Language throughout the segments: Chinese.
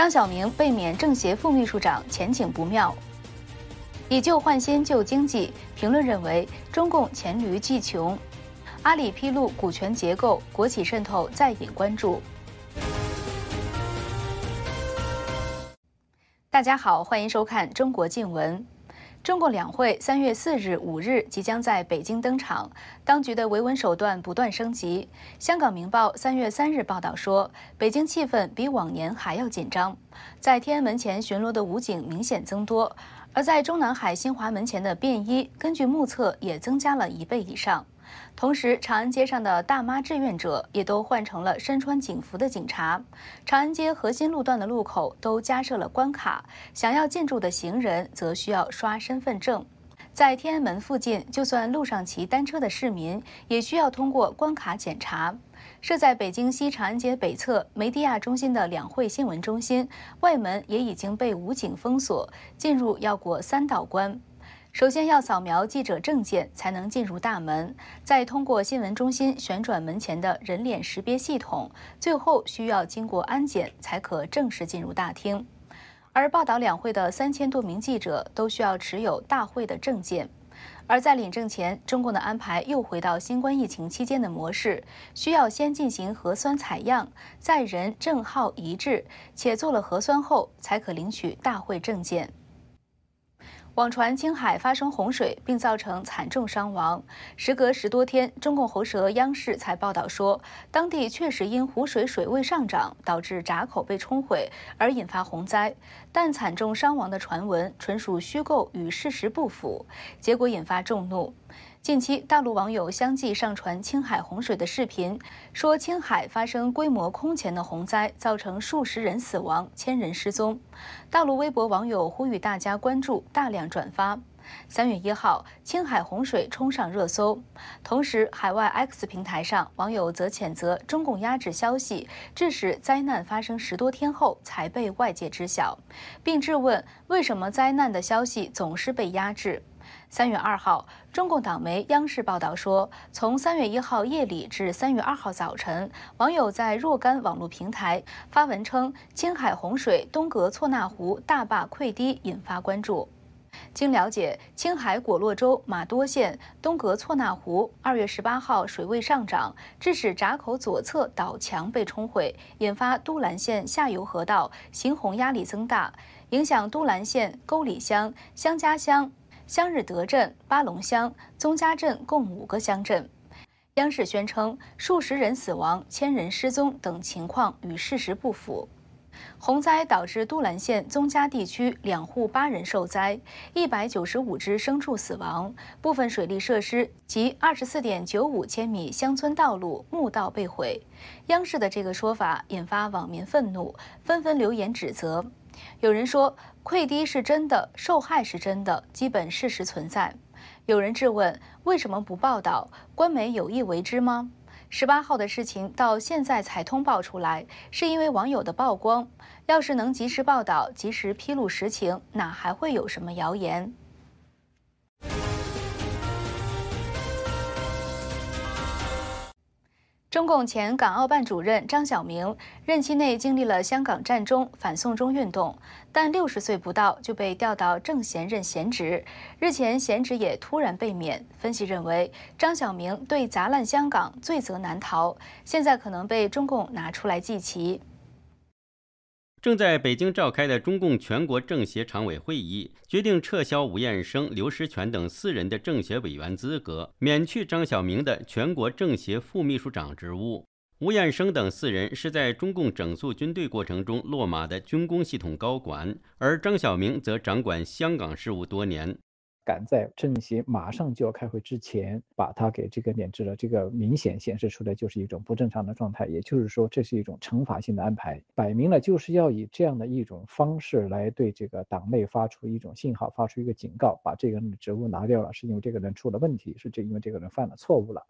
张晓明被免政协副秘书长，前景不妙。以旧换新旧经济，评论认为中共黔驴技穷。阿里披露股权结构，国企渗透再引关注。大家好，欢迎收看中国静闻。中共两会三月四日、五日即将在北京登场，当局的维稳手段不断升级。香港明报三月三日报道说，北京气氛比往年还要紧张，在天安门前巡逻的武警明显增多。而在中南海新华门前的便衣，根据目测也增加了一倍以上。同时，长安街上的大妈志愿者也都换成了身穿警服的警察。长安街核心路段的路口都加设了关卡，想要进驻的行人则需要刷身份证。在天安门附近，就算路上骑单车的市民，也需要通过关卡检查。设在北京西长安街北侧梅地亚中心的两会新闻中心外门也已经被武警封锁，进入要过三道关。首先要扫描记者证件才能进入大门，再通过新闻中心旋转门前的人脸识别系统，最后需要经过安检才可正式进入大厅。而报道两会的三千多名记者都需要持有大会的证件。而在领证前，中共的安排又回到新冠疫情期间的模式，需要先进行核酸采样，在人证号一致，且做了核酸后，才可领取大会证件。网传青海发生洪水，并造成惨重伤亡。时隔十多天，中共喉舌央视才报道说，当地确实因湖水水位上涨，导致闸口被冲毁而引发洪灾。但惨重伤亡的传闻纯属虚构，与事实不符，结果引发众怒。近期，大陆网友相继上传青海洪水的视频，说青海发生规模空前的洪灾，造成数十人死亡、千人失踪。大陆微博网友呼吁大家关注，大量转发。三月一号，青海洪水冲上热搜。同时，海外 X 平台上，网友则谴责中共压制消息，致使灾难发生十多天后才被外界知晓，并质问为什么灾难的消息总是被压制。三月二号，中共党媒央视报道说，从三月一号夜里至三月二号早晨，网友在若干网络平台发文称，青海洪水东格措纳湖大坝溃堤，引发关注。经了解，青海果洛州玛多县东格措纳湖二月十八号水位上涨，致使闸口左侧岛墙被冲毁，引发都兰县下游河道行洪压力增大，影响都兰县沟里乡、香家乡。香日德镇、巴龙乡、宗家镇共五个乡镇。央视宣称，数十人死亡、千人失踪等情况与事实不符。洪灾导致都兰县宗家地区两户八人受灾，一百九十五只牲畜死亡，部分水利设施及二十四点九五千米乡村道路、墓道被毁。央视的这个说法引发网民愤怒，纷纷留言指责。有人说溃堤是真的，受害是真的，基本事实存在。有人质问为什么不报道？官媒有意为之吗？十八号的事情到现在才通报出来，是因为网友的曝光。要是能及时报道，及时披露实情，哪还会有什么谣言？中共前港澳办主任张晓明任期内经历了香港战中、反送中运动，但六十岁不到就被调到政协任闲职，日前闲职也突然被免。分析认为，张晓明对砸烂香港罪责难逃，现在可能被中共拿出来祭旗。正在北京召开的中共全国政协常委会议决定撤销吴彦生、刘石泉等四人的政协委员资格，免去张晓明的全国政协副秘书长职务。吴彦生等四人是在中共整肃军队过程中落马的军工系统高管，而张晓明则掌管香港事务多年。赶在政协马上就要开会之前，把他给这个免职了，这个明显显示出来就是一种不正常的状态，也就是说这是一种惩罚性的安排，摆明了就是要以这样的一种方式来对这个党内发出一种信号，发出一个警告，把这个人的职务拿掉了，是因为这个人出了问题，是这因为这个人犯了错误了。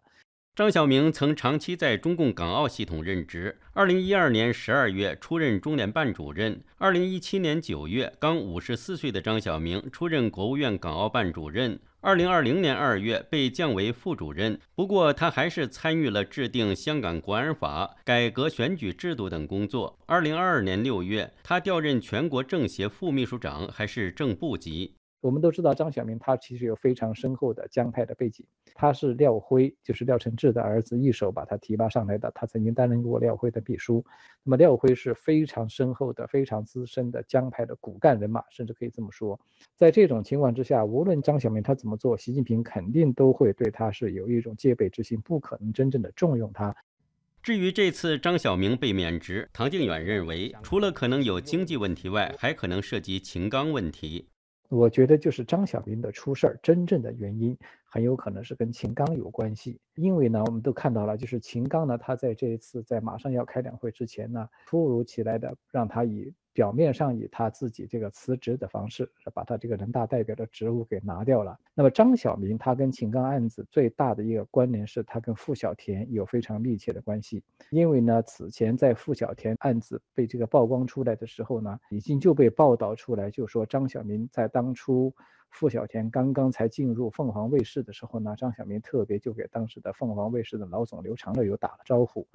张晓明曾长期在中共港澳系统任职。二零一二年十二月出任中联办主任。二零一七年九月，刚五十四岁的张晓明出任国务院港澳办主任。二零二零年二月被降为副主任。不过，他还是参与了制定香港国安法、改革选举制度等工作。二零二二年六月，他调任全国政协副秘书长，还是正部级。我们都知道张晓明，他其实有非常深厚的江派的背景。他是廖辉，就是廖承志的儿子，一手把他提拔上来的。他曾经担任过廖辉的秘书。那么廖辉是非常深厚的、非常资深的江派的骨干人马，甚至可以这么说。在这种情况之下，无论张晓明他怎么做，习近平肯定都会对他是有一种戒备之心，不可能真正的重用他。至于这次张晓明被免职，唐靖远认为，除了可能有经济问题外，还可能涉及秦刚问题。我觉得就是张晓明的出事儿，真正的原因很有可能是跟秦刚有关系。因为呢，我们都看到了，就是秦刚呢，他在这一次在马上要开两会之前呢，突如其来的让他以。表面上以他自己这个辞职的方式，把他这个人大代表的职务给拿掉了。那么张晓明他跟秦刚案子最大的一个关联是他跟傅小田有非常密切的关系。因为呢，此前在傅小田案子被这个曝光出来的时候呢，已经就被报道出来，就说张晓明在当初傅小田刚刚才进入凤凰卫视的时候呢，张晓明特别就给当时的凤凰卫视的老总刘长乐有打了招呼。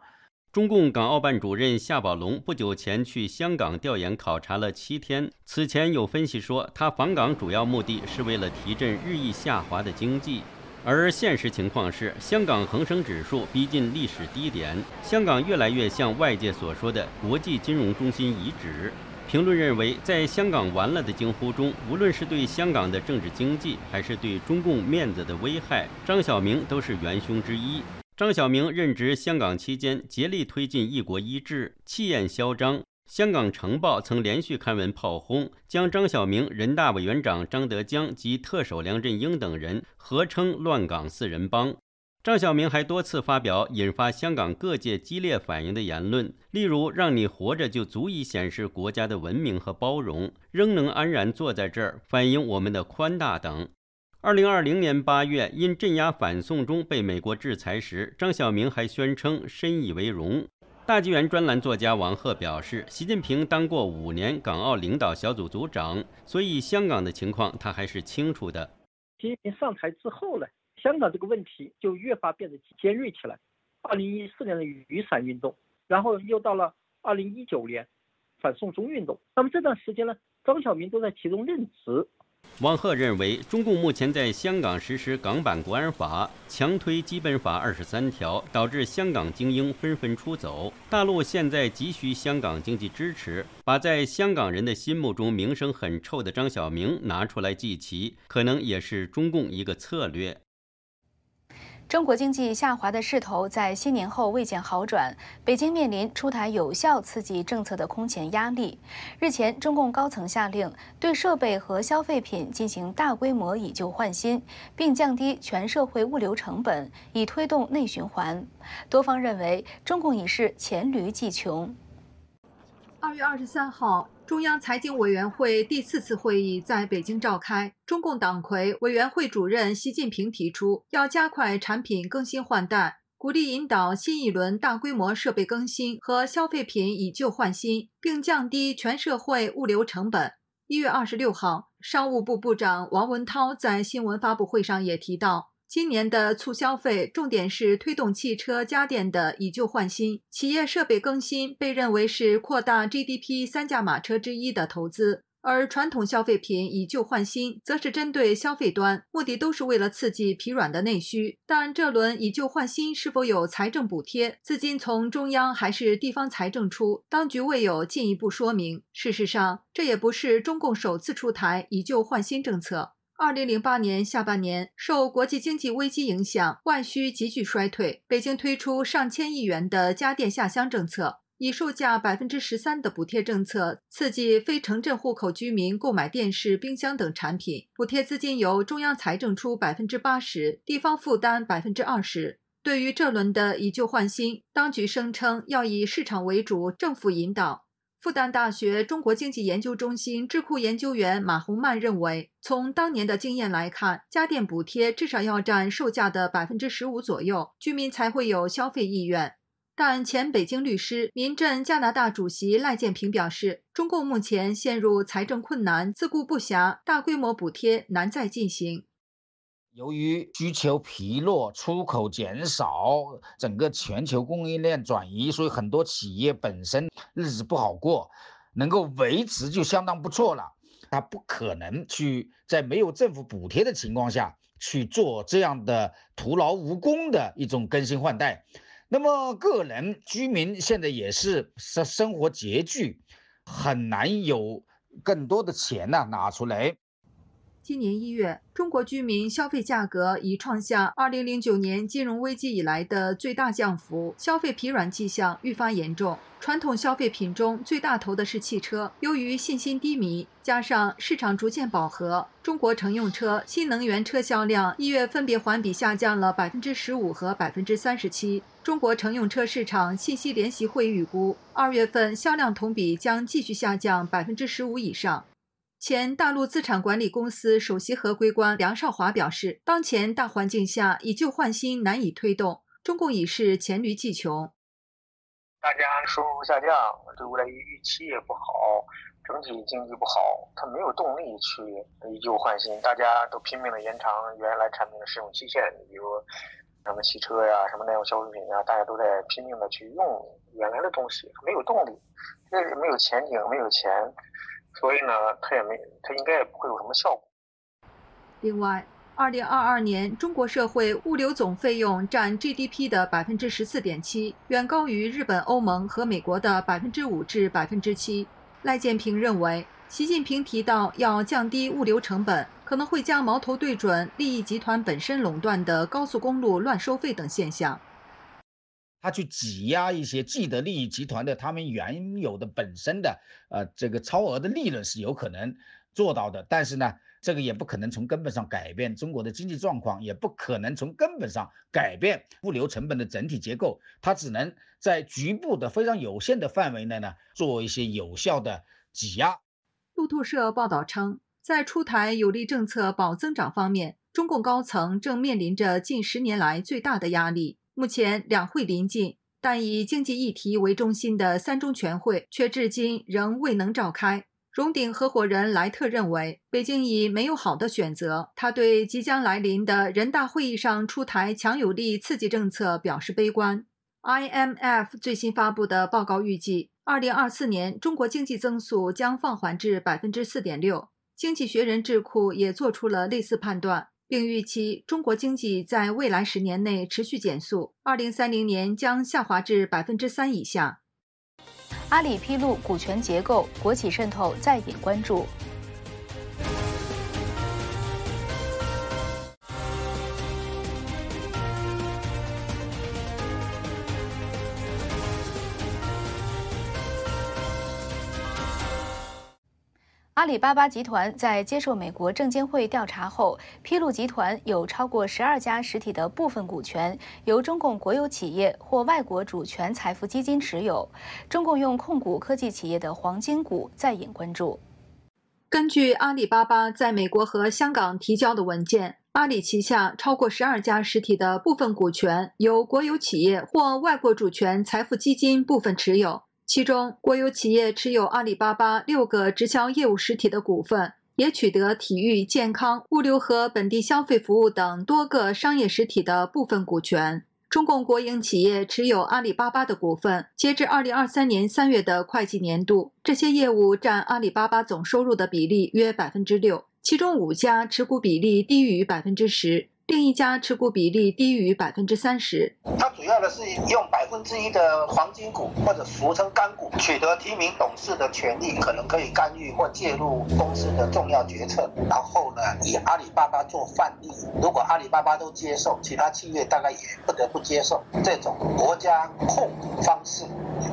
中共港澳办主任夏宝龙不久前去香港调研考察了七天。此前有分析说，他访港主要目的是为了提振日益下滑的经济，而现实情况是，香港恒生指数逼近历史低点，香港越来越像外界所说的国际金融中心遗址。评论认为，在香港完了的惊呼中，无论是对香港的政治经济，还是对中共面子的危害，张晓明都是元凶之一。张晓明任职香港期间，竭力推进一国一制，气焰嚣张。香港晨报曾连续刊文炮轰，将张晓明、人大委员长张德江及特首梁振英等人合称“乱港四人帮”。张晓明还多次发表引发香港各界激烈反应的言论，例如“让你活着就足以显示国家的文明和包容，仍能安然坐在这儿，反映我们的宽大”等。二零二零年八月，因镇压反送中被美国制裁时，张晓明还宣称深以为荣。大纪元专栏作家王鹤表示，习近平当过五年港澳领导小组组长，所以香港的情况他还是清楚的。习近平上台之后呢，香港这个问题就越发变得尖锐起来。二零一四年的雨伞运动，然后又到了二零一九年反送中运动，那么这段时间呢，张晓明都在其中任职。王鹤认为，中共目前在香港实施港版国安法，强推基本法二十三条，导致香港精英纷纷出走。大陆现在急需香港经济支持，把在香港人的心目中名声很臭的张晓明拿出来祭旗，可能也是中共一个策略。中国经济下滑的势头在新年后未见好转，北京面临出台有效刺激政策的空前压力。日前，中共高层下令对设备和消费品进行大规模以旧换新，并降低全社会物流成本，以推动内循环。多方认为，中共已是黔驴技穷。二月二十三号。中央财经委员会第四次会议在北京召开，中共党魁、委员会主任习近平提出，要加快产品更新换代，鼓励引导新一轮大规模设备更新和消费品以旧换新，并降低全社会物流成本。一月二十六号，商务部部长王文涛在新闻发布会上也提到。今年的促消费重点是推动汽车家电的以旧换新，企业设备更新被认为是扩大 GDP 三驾马车之一的投资，而传统消费品以旧换新则是针对消费端，目的都是为了刺激疲软的内需。但这轮以旧换新是否有财政补贴，资金从中央还是地方财政出，当局未有进一步说明。事实上，这也不是中共首次出台以旧换新政策。二零零八年下半年，受国际经济危机影响，外需急剧衰退。北京推出上千亿元的家电下乡政策，以售价百分之十三的补贴政策刺激非城镇户口居民购买电视、冰箱等产品。补贴资金由中央财政出百分之八十，地方负担百分之二十。对于这轮的以旧换新，当局声称要以市场为主，政府引导。复旦大学中国经济研究中心智库研究员马洪曼认为，从当年的经验来看，家电补贴至少要占售价的百分之十五左右，居民才会有消费意愿。但前北京律师、民阵加拿大主席赖建平表示，中共目前陷入财政困难，自顾不暇，大规模补贴难再进行。由于需求疲弱，出口减少，整个全球供应链转移，所以很多企业本身日子不好过，能够维持就相当不错了。他不可能去在没有政府补贴的情况下去做这样的徒劳无功的一种更新换代。那么，个人居民现在也是生生活拮据，很难有更多的钱呢拿出来。今年一月，中国居民消费价格已创下2009年金融危机以来的最大降幅，消费疲软迹象愈发严重。传统消费品中最大头的是汽车，由于信心低迷，加上市场逐渐饱和，中国乘用车新能源车销量一月分别环比下降了百分之十五和百分之三十七。中国乘用车市场信息联席会预估，二月份销量同比将继续下降百分之十五以上。前大陆资产管理公司首席合规官梁少华表示，当前大环境下，以旧换新难以推动，中共已是黔驴技穷。大家收入下降，对未来预期也不好，整体经济不好，他没有动力去以旧换新，大家都拼命的延长原来产品的使用期限，比如什么汽车呀、什么耐用消费品呀，大家都在拼命的去用原来的东西，没有动力，这没有前景，没有钱。所以呢，它也没，它应该也不会有什么效果。另外，二零二二年中国社会物流总费用占 GDP 的百分之十四点七，远高于日本、欧盟和美国的百分之五至百分之七。赖建平认为，习近平提到要降低物流成本，可能会将矛头对准利益集团本身垄断的高速公路乱收费等现象。他去挤压一些既得利益集团的他们原有的本身的呃这个超额的利润是有可能做到的，但是呢，这个也不可能从根本上改变中国的经济状况，也不可能从根本上改变物流成本的整体结构，它只能在局部的非常有限的范围内呢做一些有效的挤压。路透社报道称，在出台有利政策保增长方面，中共高层正面临着近十年来最大的压力。目前两会临近，但以经济议题为中心的三中全会却至今仍未能召开。荣鼎合伙人莱特认为，北京已没有好的选择。他对即将来临的人大会议上出台强有力刺激政策表示悲观。IMF 最新发布的报告预计，二零二四年中国经济增速将放缓至百分之四点六。经济学人智库也做出了类似判断。并预期中国经济在未来十年内持续减速，二零三零年将下滑至百分之三以下。阿里披露股权结构，国企渗透再引关注。阿里巴巴集团在接受美国证监会调查后，披露集团有超过十二家实体的部分股权由中共国有企业或外国主权财富基金持有。中共用控股科技企业的黄金股再引关注。根据阿里巴巴在美国和香港提交的文件，阿里旗下超过十二家实体的部分股权由国有企业或外国主权财富基金部分持有。其中，国有企业持有阿里巴巴六个直销业务实体的股份，也取得体育、健康、物流和本地消费服务等多个商业实体的部分股权。中共国营企业持有阿里巴巴的股份，截至二零二三年三月的会计年度，这些业务占阿里巴巴总收入的比例约百分之六，其中五家持股比例低于百分之十。另一家持股比例低于百分之三十。主要的是用百分之一的黄金股或者俗称干股，取得提名董事的权利，可能可以干预或介入公司的重要决策。然后呢，以阿里巴巴做范例，如果阿里巴巴都接受，其他企业大概也不得不接受这种国家控股方式。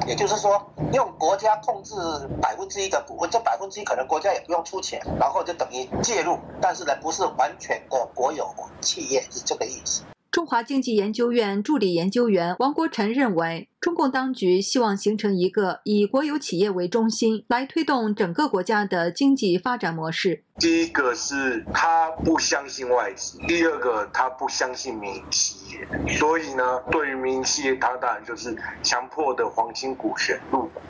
也就是说，用国家控制百分之一的股份，这百分之一可能国家也不用出钱，然后就等于介入，但是呢，不是完全的国有企业，是这个意思。中华经济研究院助理研究员王国臣认为，中共当局希望形成一个以国有企业为中心来推动整个国家的经济发展模式。第一个是他不相信外资，第二个他不相信民营企业，所以呢，对于民营企业，他当然就是强迫的黄金股权入股，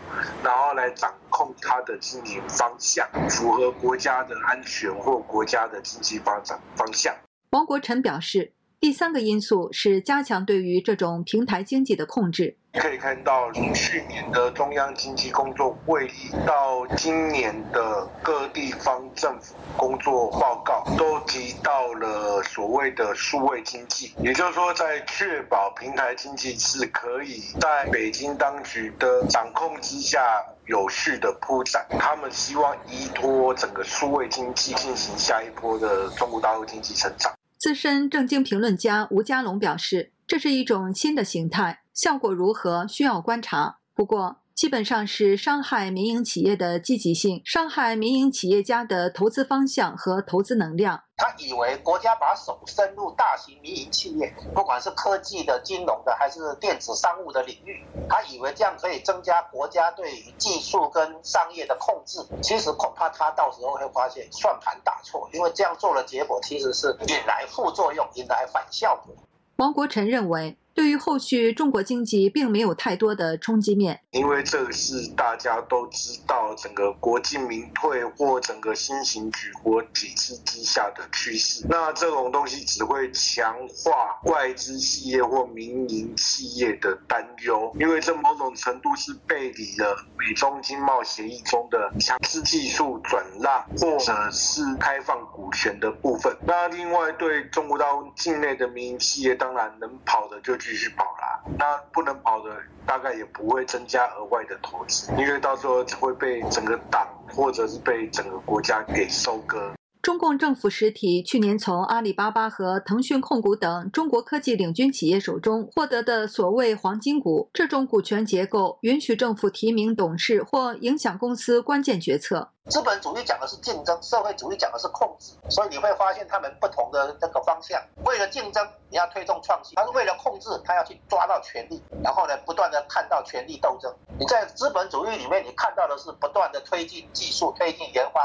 然后来掌控它的经营方向，符合国家的安全或国家的经济发展方向。王国臣表示。第三个因素是加强对于这种平台经济的控制。可以看到，从去年的中央经济工作会议到今年的各地方政府工作报告，都提到了所谓的数位经济，也就是说，在确保平台经济是可以在北京当局的掌控之下有序的铺展。他们希望依托整个数位经济进行下一波的中国大陆经济成长。资深政经评论家吴家龙表示，这是一种新的形态，效果如何需要观察。不过，基本上是伤害民营企业的积极性，伤害民营企业家的投资方向和投资能量。他以为国家把手伸入大型民营企业，不管是科技的、金融的，还是电子商务的领域，他以为这样可以增加国家对于技术跟商业的控制。其实恐怕他到时候会发现算盘打错，因为这样做的结果其实是引来副作用，引来反效果。王国臣认为。对于后续中国经济并没有太多的冲击面，因为这是大家都知道整个国进民退或整个新型举国体制之下的趋势。那这种东西只会强化外资企业或民营企业的担忧，因为这某种程度是背离了美中经贸协议中的强制技术转让或者是开放股权的部分。那另外对中国大陆境内的民营企业，当然能跑的就。继续跑啦，那不能跑的大概也不会增加额外的投资，因为到时候会被整个党或者是被整个国家给收割。中共政府实体去年从阿里巴巴和腾讯控股等中国科技领军企业手中获得的所谓“黄金股”，这种股权结构允许政府提名董事或影响公司关键决策。资本主义讲的是竞争，社会主义讲的是控制，所以你会发现他们不同的这个方向。为了竞争，你要推动创新；，他是为了控制，他要去抓到权力，然后呢，不断的看到权力斗争。你在资本主义里面，你看到的是不断的推进技术、推进研发。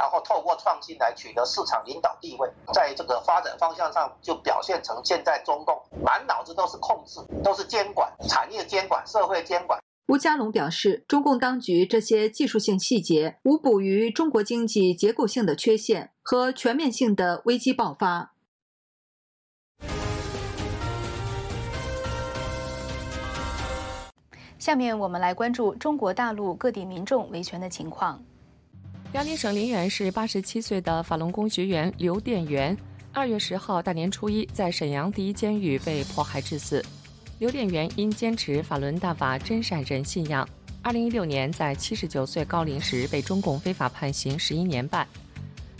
然后透过创新来取得市场领导地位，在这个发展方向上就表现成现在中共满脑子都是控制，都是监管、产业监管、社会监管。吴家龙表示，中共当局这些技术性细节无补于中国经济结构性的缺陷和全面性的危机爆发。下面我们来关注中国大陆各地民众维权的情况。辽宁省凌源市八十七岁的法轮功学员刘殿元，二月十号大年初一在沈阳第一监狱被迫害致死。刘殿元因坚持法轮大法真善人信仰，二零一六年在七十九岁高龄时被中共非法判刑十一年半。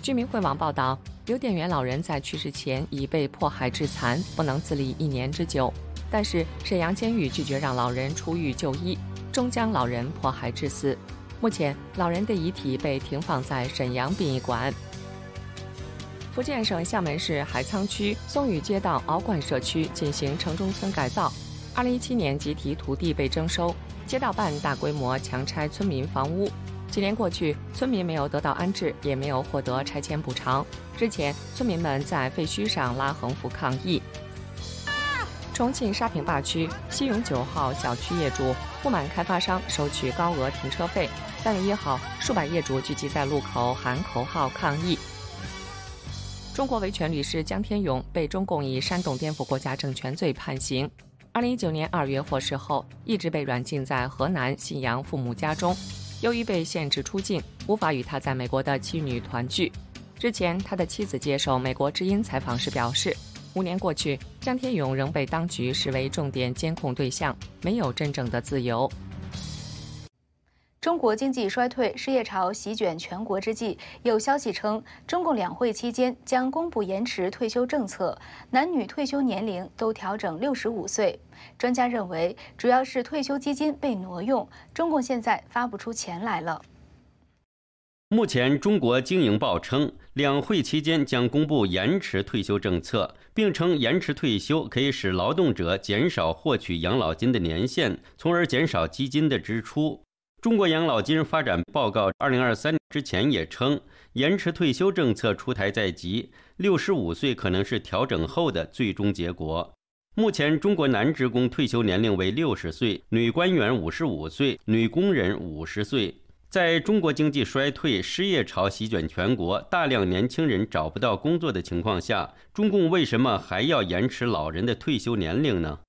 居民会网报道，刘殿元老人在去世前已被迫害致残，不能自立一年之久，但是沈阳监狱拒绝让老人出狱就医，终将老人迫害致死。目前，老人的遗体被停放在沈阳殡仪馆。福建省厦门市海沧区松屿街道鳌冠社区进行城中村改造，二零一七年集体土地被征收，街道办大规模强拆村民房屋。几年过去，村民没有得到安置，也没有获得拆迁补偿。之前，村民们在废墟上拉横幅抗议。重庆沙坪坝区西永九号小区业主不满开发商收取高额停车费。三月一号，数百业主聚集在路口喊口号抗议。中国维权律师江天勇被中共以煽动颠覆国家政权罪判刑。二零一九年二月获释后，一直被软禁在河南信阳父母家中。由于被限制出境，无法与他在美国的妻女团聚。之前，他的妻子接受美国之音采访时表示，五年过去，江天勇仍被当局视为重点监控对象，没有真正的自由。中国经济衰退、失业潮席卷全国之际，有消息称，中共两会期间将公布延迟退休政策，男女退休年龄都调整六十五岁。专家认为，主要是退休基金被挪用，中共现在发不出钱来了。目前，中国经营报称，两会期间将公布延迟退休政策，并称延迟退休可以使劳动者减少获取养老金的年限，从而减少基金的支出。中国养老金发展报告二零二三之前也称，延迟退休政策出台在即，六十五岁可能是调整后的最终结果。目前，中国男职工退休年龄为六十岁，女官员五十五岁，女工人五十岁。在中国经济衰退、失业潮席卷全国、大量年轻人找不到工作的情况下，中共为什么还要延迟老人的退休年龄呢？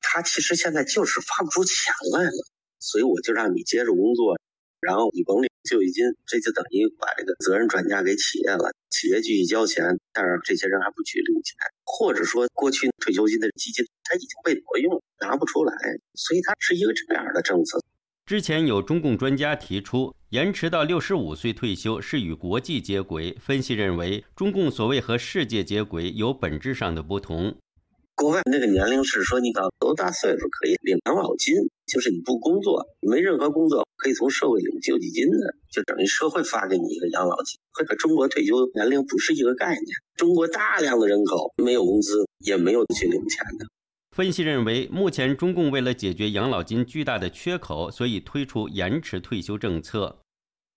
他其实现在就是发不出钱来了，所以我就让你接着工作，然后你甭领救济金，这就等于把这个责任转嫁给企业了。企业继续交钱，但是这些人还不去领钱，或者说过去退休金的基金它已经被挪用，拿不出来，所以它是一个这样的政策。之前有中共专家提出，延迟到六十五岁退休是与国际接轨。分析认为，中共所谓和世界接轨有本质上的不同。国外那个年龄是说，你到多大岁数可以领养老金，就是你不工作，没任何工作，可以从社会领救济金的，就等于社会发给你一个养老金。和中国退休年龄不是一个概念。中国大量的人口没有工资，也没有去领钱的。分析认为，目前中共为了解决养老金巨大的缺口，所以推出延迟退休政策。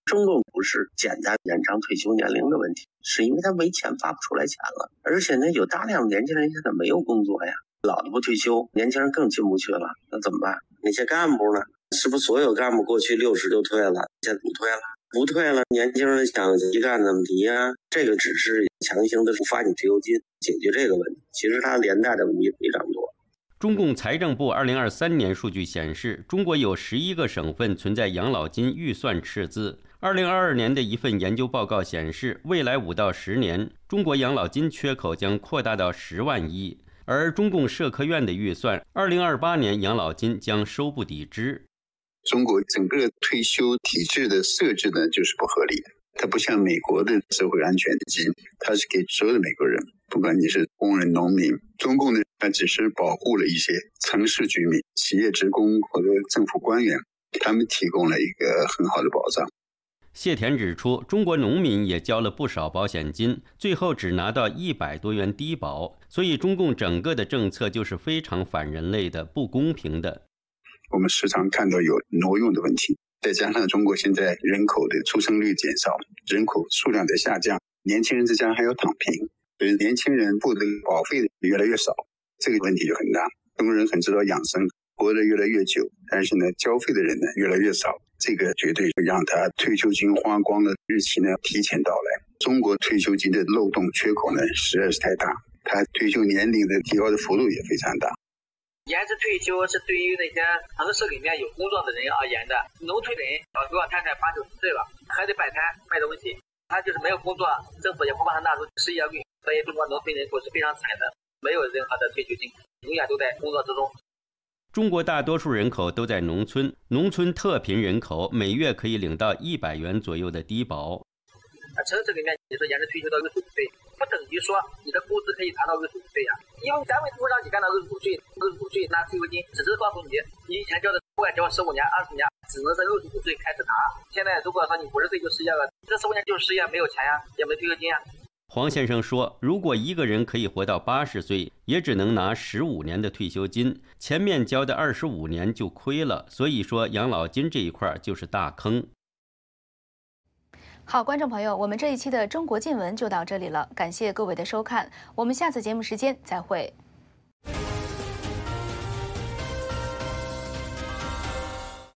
中共不是简单延长退休年龄的问题，是因为他没钱发不出来钱了，而且呢，有大量年轻人现在没有工作呀，老的不退休，年轻人更进不去了，那怎么办？那些干部呢？是不是所有干部过去六十就退了，现在不退了？不退了，年轻人想提干怎么提呀？这个只是强行的发你退休金，解决这个问题，其实它连带的问题非常多。中共财政部二零二三年数据显示，中国有十一个省份存在养老金预算赤字。二零二二年的一份研究报告显示，未来五到十年，中国养老金缺口将扩大到十万亿。而中共社科院的预算，二零二八年养老金将收不抵支。中国整个退休体制的设置呢，就是不合理的。它不像美国的社会安全金，它是给所有的美国人。不管你是工人、农民，中共呢，它只是保护了一些城市居民、企业职工或者政府官员，他们提供了一个很好的保障。谢田指出，中国农民也交了不少保险金，最后只拿到一百多元低保，所以中共整个的政策就是非常反人类的、不公平的。我们时常看到有挪用的问题，再加上中国现在人口的出生率减少，人口数量在下降，年轻人之间还要躺平。所以年轻人付的保费越来越少，这个问题就很大。中国人很知道养生，活得越来越久，但是呢，交费的人呢越来越少，这个绝对会让他退休金花光的日期呢提前到来。中国退休金的漏洞缺口呢实在是太大，他退休年龄的提高的幅度也非常大。延迟退休是对于那些城市里面有工作的人而言的，农村人老头老太太八九十岁了，还得摆摊卖东西，他就是没有工作，政府也不把他纳入失业率。所以，中国农村人口是非常惨的，没有任何的退休金，永远都在工作之中。中国大多数人口都在农村，农村特贫人口每月可以领到一百元左右的低保。啊，城市里面你说延迟退休到六十五岁，不等于说你的工资可以达到六十五岁呀？因为单位不会让你干到六十五岁，六十五岁拿退休金，只是告诉你你以前交的不管交十五年、二十年，只能在六十五岁开始拿。现在如果说你五十岁就失业了，这十五年就是失业，没有钱呀，也没退休金呀。黄先生说：“如果一个人可以活到八十岁，也只能拿十五年的退休金，前面交的二十五年就亏了。所以说，养老金这一块就是大坑。”好观众朋友我们这一期的中国见闻就到这里了感谢各位的收看我们下次节目时间再会。